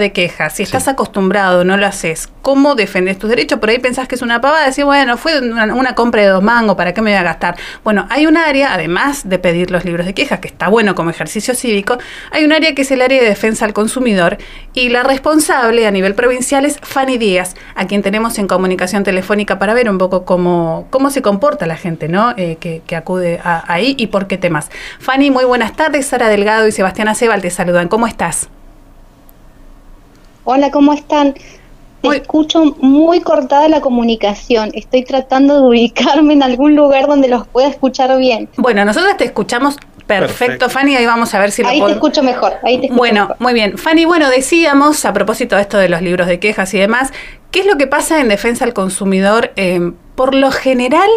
de quejas, si estás acostumbrado, no lo haces, ¿cómo defendes tus derechos? Por ahí pensás que es una pavada, decir, bueno, fue una, compra de dos mangos, ¿para qué me voy a gastar? Bueno, hay un área, además de pedir los libros de quejas, que está bueno como ejercicio cívico, hay un área que es el área de defensa al consumidor y la responsable a nivel provincial es Fanny Díaz, a quien tenemos en comunicación telefónica para ver un poco cómo, cómo se comporta la gente, ¿no? Eh, que, acude ahí y por qué temas. Fanny, muy buenas tardes, Sara Delgado y Sebastián Acebal te saludan, ¿cómo estás? Hola, ¿cómo están? Te escucho muy cortada la comunicación. Estoy tratando de ubicarme en algún lugar donde los pueda escuchar bien. Bueno, nosotros te escuchamos perfecto, Fanny. Ahí vamos a ver si ahí te escucho mejor. Ahí te bueno, muy bien. Fanny, bueno, decíamos a propósito de esto de los libros de quejas y demás, ¿qué es lo que pasa en defensa al consumidor? Eh, por lo general,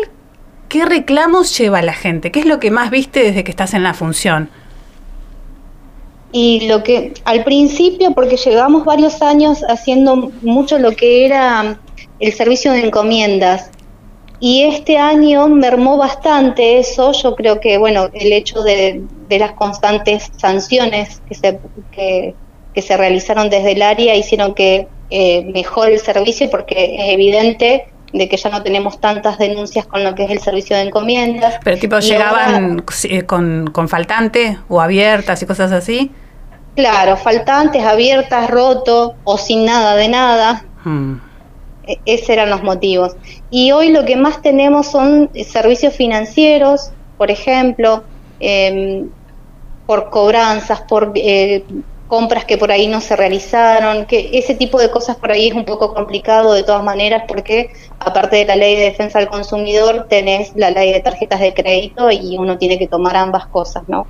¿qué reclamos lleva la gente? ¿Qué es lo que más viste desde que estás en la función? Y lo que al principio, porque llevamos varios años haciendo mucho lo que era el servicio de encomiendas, y este año mermó bastante eso, yo creo que, bueno, el hecho de, las constantes sanciones que se, que, se realizaron desde el área hicieron que eh, mejore el servicio porque es evidente de que ya no tenemos tantas denuncias con lo que es el servicio de encomiendas. Pero tipo, ¿llegaban eh, con, con faltante o abiertas y cosas así? Claro, faltantes, abiertas, roto o sin nada de nada. Hmm. E esos eran los motivos. Y hoy lo que más tenemos son servicios financieros, por ejemplo, em, por cobranzas, por eh, compras que por ahí no se realizaron, que ese tipo de cosas por ahí es un poco complicado de todas maneras porque aparte de la ley de defensa del consumidor tenés la ley de tarjetas de crédito y uno tiene que tomar ambas cosas, ¿no?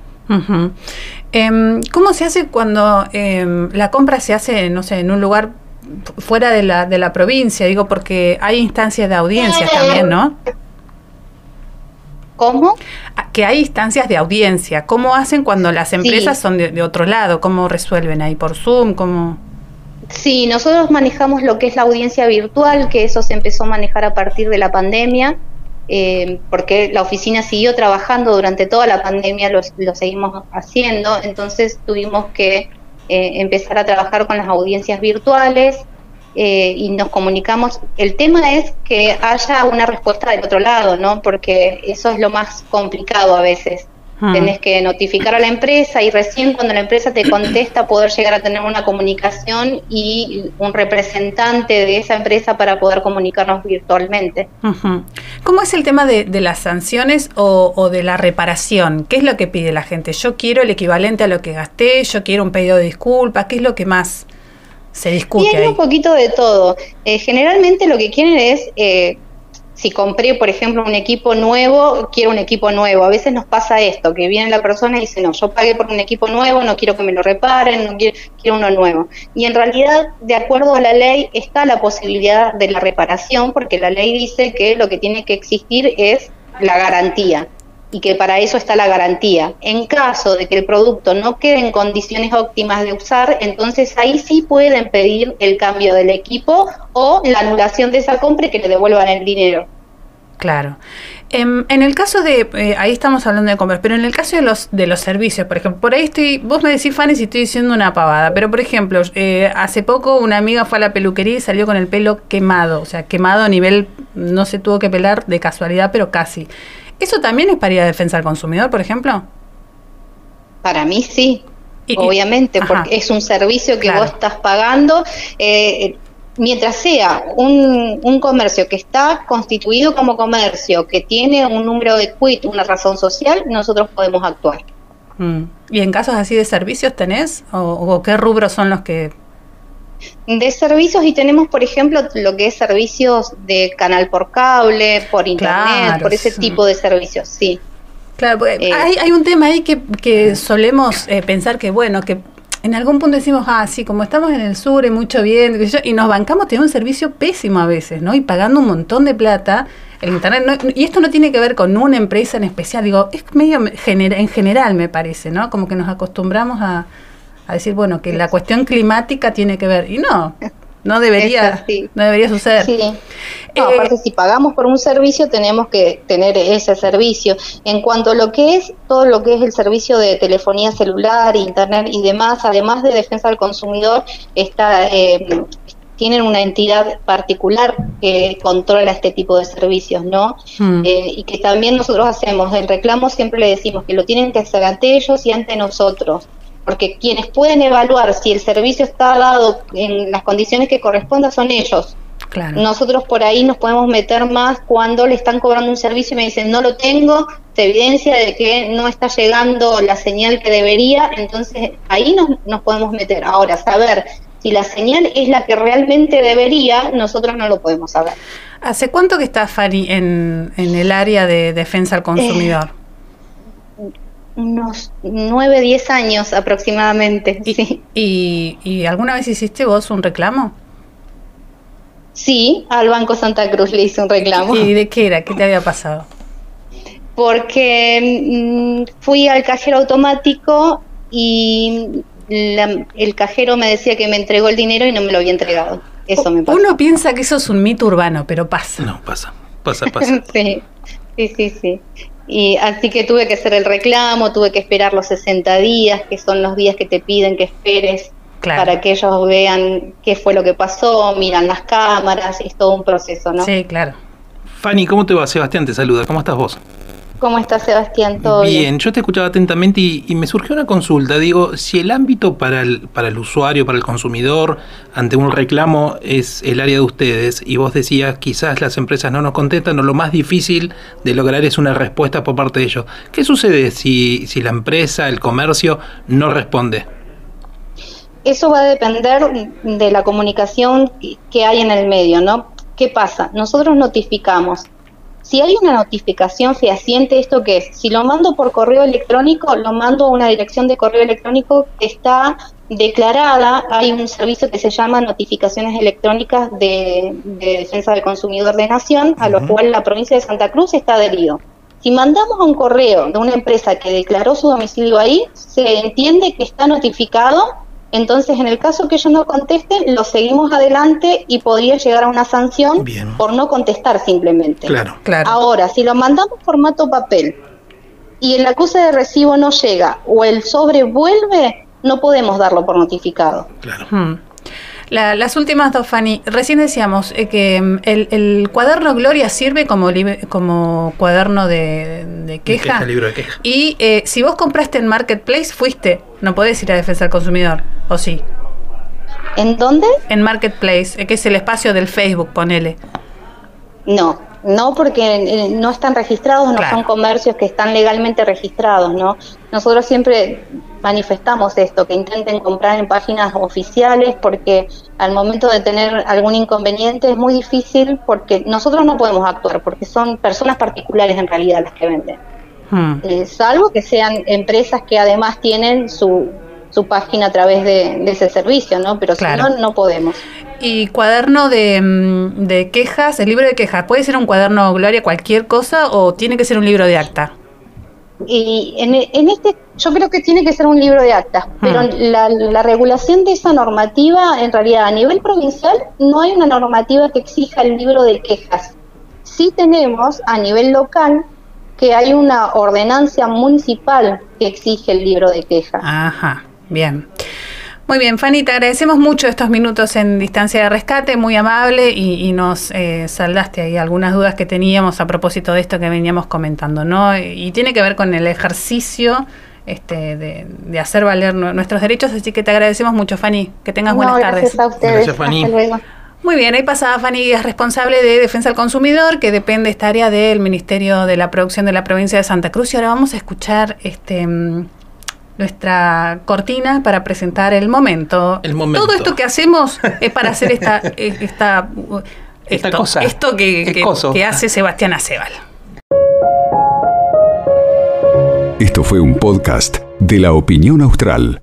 Em, ¿Cómo se hace cuando em, la compra se hace, no sé, en un lugar fuera de la, de la provincia? Digo, porque hay instancias de audiencia también, ¿no? ¿Cómo? Ah, que hay instancias de audiencia. ¿Cómo hacen cuando las empresas son de, de, otro lado? ¿Cómo resuelven ahí? ¿Por Zoom? ¿Cómo? Sí, nosotros manejamos lo que es la audiencia virtual, que eso se empezó a manejar a partir de la pandemia. Eh, porque la oficina siguió trabajando durante toda la pandemia, lo, seguimos haciendo, entonces tuvimos que eh, empezar a trabajar con las audiencias virtuales eh, y nos comunicamos. El tema es que haya una respuesta del otro lado, ¿no? Porque eso es lo más complicado a veces. Ah. Tenés que notificar a la empresa y recién cuando la empresa te contesta poder llegar a tener una comunicación y un representante de esa empresa para poder comunicarnos virtualmente. ¿Cómo es el tema de, las sanciones o, de la reparación? ¿Qué es lo que pide la gente? Yo quiero el equivalente a lo que gasté, yo quiero un pedido de disculpas, ¿qué es lo que más se discute? Y hay un poquito de todo. Eh, generalmente lo que quieren es... Eh, si compré, por ejemplo, un equipo nuevo, quiero un equipo nuevo. A veces nos pasa esto, que viene la persona y dice, no, yo pagué por un equipo nuevo, no quiero que me lo reparen, no quiero, quiero uno nuevo. Y en realidad, de acuerdo a la ley, está la posibilidad de la reparación, porque la ley dice que lo que tiene que existir es la garantía y que para eso está la garantía. En caso de que el producto no quede en condiciones óptimas de usar, entonces ahí sí pueden pedir el cambio del equipo o la anulación de esa compra y que le devuelvan el dinero. Claro. En, em, en, el caso de, eh, ahí estamos hablando de compras, pero en el caso de los de los servicios, por ejemplo, por ahí estoy, vos me decís, Fanny, si estoy diciendo una pavada, pero por ejemplo, eh, hace poco una amiga fue a la peluquería y salió con el pelo quemado, o sea, quemado a nivel, no se tuvo que pelar de casualidad, pero casi. ¿Eso también es para ir a defensa del consumidor, por ejemplo? Para mí sí, obviamente, porque es un servicio que vos estás pagando. Eh, mientras sea un, un, comercio que está constituido como comercio, que tiene un número de quit, una razón social, nosotros podemos actuar. Mm. ¿Y en casos así de servicios tenés? ¿O, qué rubros son los que de servicios y tenemos, por ejemplo, lo que es servicios de canal por cable, por internet, por ese tipo de servicios, sí. Claro, eh, hay, hay, un tema ahí que, que solemos eh, pensar que, bueno, que en algún punto decimos, ah, sí, como estamos en el sur, y mucho bien, y nos bancamos, tenemos un servicio pésimo a veces, ¿no? Y pagando un montón de plata, el Internet, y esto no tiene que ver con una empresa en especial, digo, es medio en general, me parece, ¿no? Como que nos acostumbramos a, a decir, bueno, que la cuestión climática tiene que ver, y no, No debería, no debería suceder. Sí. Eh, aparte, si pagamos por un servicio, tenemos que tener ese servicio. En cuanto a lo que es todo lo que es el servicio de telefonía celular, internet y demás, además de defensa del consumidor, está eh, tienen una entidad particular que controla este tipo de servicios, ¿no? Hmm. Eh, y que también nosotros hacemos. El reclamo siempre le decimos que lo tienen que hacer ante ellos y ante nosotros porque quienes pueden evaluar si el servicio está dado en las condiciones que correspondan son ellos. Nosotros por ahí nos podemos meter más cuando le están cobrando un servicio y me dicen no lo tengo, se evidencia de que no está llegando la señal que debería, entonces ahí nos, nos podemos meter. Ahora, saber si la señal es la que realmente debería, nosotros no lo podemos saber. ¿Hace cuánto que está Fari en, en el área de defensa al consumidor? Unos 9, 10 años aproximadamente. ¿Y, sí. ¿Y, alguna vez hiciste vos un reclamo? Sí, al Banco Santa Cruz le hice un reclamo. ¿Y de qué era? ¿Qué te había pasado? Porque mm, fui al cajero automático y el cajero me decía que me entregó el dinero y no me lo había entregado. Eso me pasó. Uno piensa que eso es un mito urbano, pero pasa. No, pasa, pasa, pasa. sí, sí, sí, sí. Y así que tuve que hacer el reclamo, tuve que esperar los 60 días, que son los días que te piden que esperes para que ellos vean qué fue lo que pasó, miran las cámaras, es todo un proceso, ¿no? Sí, claro. Fanny, ¿cómo te va? Sebastián te saluda, ¿cómo estás vos? ¿Cómo estás, Sebastián? ¿Todo bien? yo te escuchaba atentamente y, me surgió una consulta. Digo, si el ámbito para el, para el usuario, para el consumidor, ante un reclamo es el área de ustedes, y vos decías quizás las empresas no nos contestan o lo más difícil de lograr es una respuesta por parte de ellos. ¿Qué sucede si, si la empresa, el comercio, no responde? Eso va a depender de la comunicación que hay en el medio, ¿no? ¿Qué pasa? Nosotros notificamos si hay una notificación fehaciente, ¿esto qué es? Si lo mando por correo electrónico, lo mando a una dirección de correo electrónico que está declarada. Hay un servicio que se llama Notificaciones Electrónicas de, Defensa del Consumidor de Nación, a lo cual la provincia de Santa Cruz está adherido. Si mandamos un correo de una empresa que declaró su domicilio ahí, se entiende que está notificado entonces, en el caso que ellos no contesten, lo seguimos adelante y podría llegar a una sanción por no contestar simplemente. Claro, claro. Ahora, si lo mandamos formato papel y el acuse de recibo no llega o el sobre vuelve, no podemos darlo por notificado. Claro. Hmm las últimas dos, Fanny. Recién decíamos eh, que mm, el, cuaderno Gloria sirve como, como cuaderno de, queja. libro de queja. Y eh, si vos compraste en Marketplace, fuiste. No podés ir a Defensa del Consumidor, ¿o sí? ¿En dónde? En Marketplace, eh, que es el espacio del Facebook, ponele. No, no porque no están registrados, no son comercios que están legalmente registrados, ¿no? Nosotros siempre manifestamos esto, que intenten comprar en páginas oficiales porque al momento de tener algún inconveniente es muy difícil porque nosotros no podemos actuar porque son personas particulares en realidad las que venden. Hmm. Eh, salvo que sean empresas que además tienen su, su página a través de, ese servicio, ¿no? Pero si no, no podemos. Y cuaderno de, mm, de quejas, el libro de quejas, ¿puede ser un cuaderno Gloria cualquier cosa o tiene que ser un libro de acta? Y en, en, este, yo creo que tiene que ser un libro de actas, pero ah. la, la, regulación de esa normativa, en realidad a nivel provincial, no hay una normativa que exija el libro de quejas. Sí tenemos a nivel local que hay una ordenancia municipal que exige el libro de quejas. Ajá, bien. Muy bien, Fanny, te agradecemos mucho estos minutos en distancia de rescate, muy amable y, nos eh, saldaste ahí algunas dudas que teníamos a propósito de esto que veníamos comentando, ¿no? Y, tiene que ver con el ejercicio este, de, hacer valer nuestros derechos, así que te agradecemos mucho, Fanny. Que tengas buenas tardes. A ustedes. Gracias, Fanny. Hasta luego. Muy bien, ahí pasaba Fanny, es responsable de Defensa al Consumidor, que depende esta área del Ministerio de la Producción de la provincia de Santa Cruz. Y ahora vamos a escuchar este mm, nuestra cortina para presentar el momento. El momento. Todo esto que hacemos es para hacer esta, esta, esta cosa. Esto que, que, hace Sebastián Acebal. Esto fue un podcast de la opinión austral.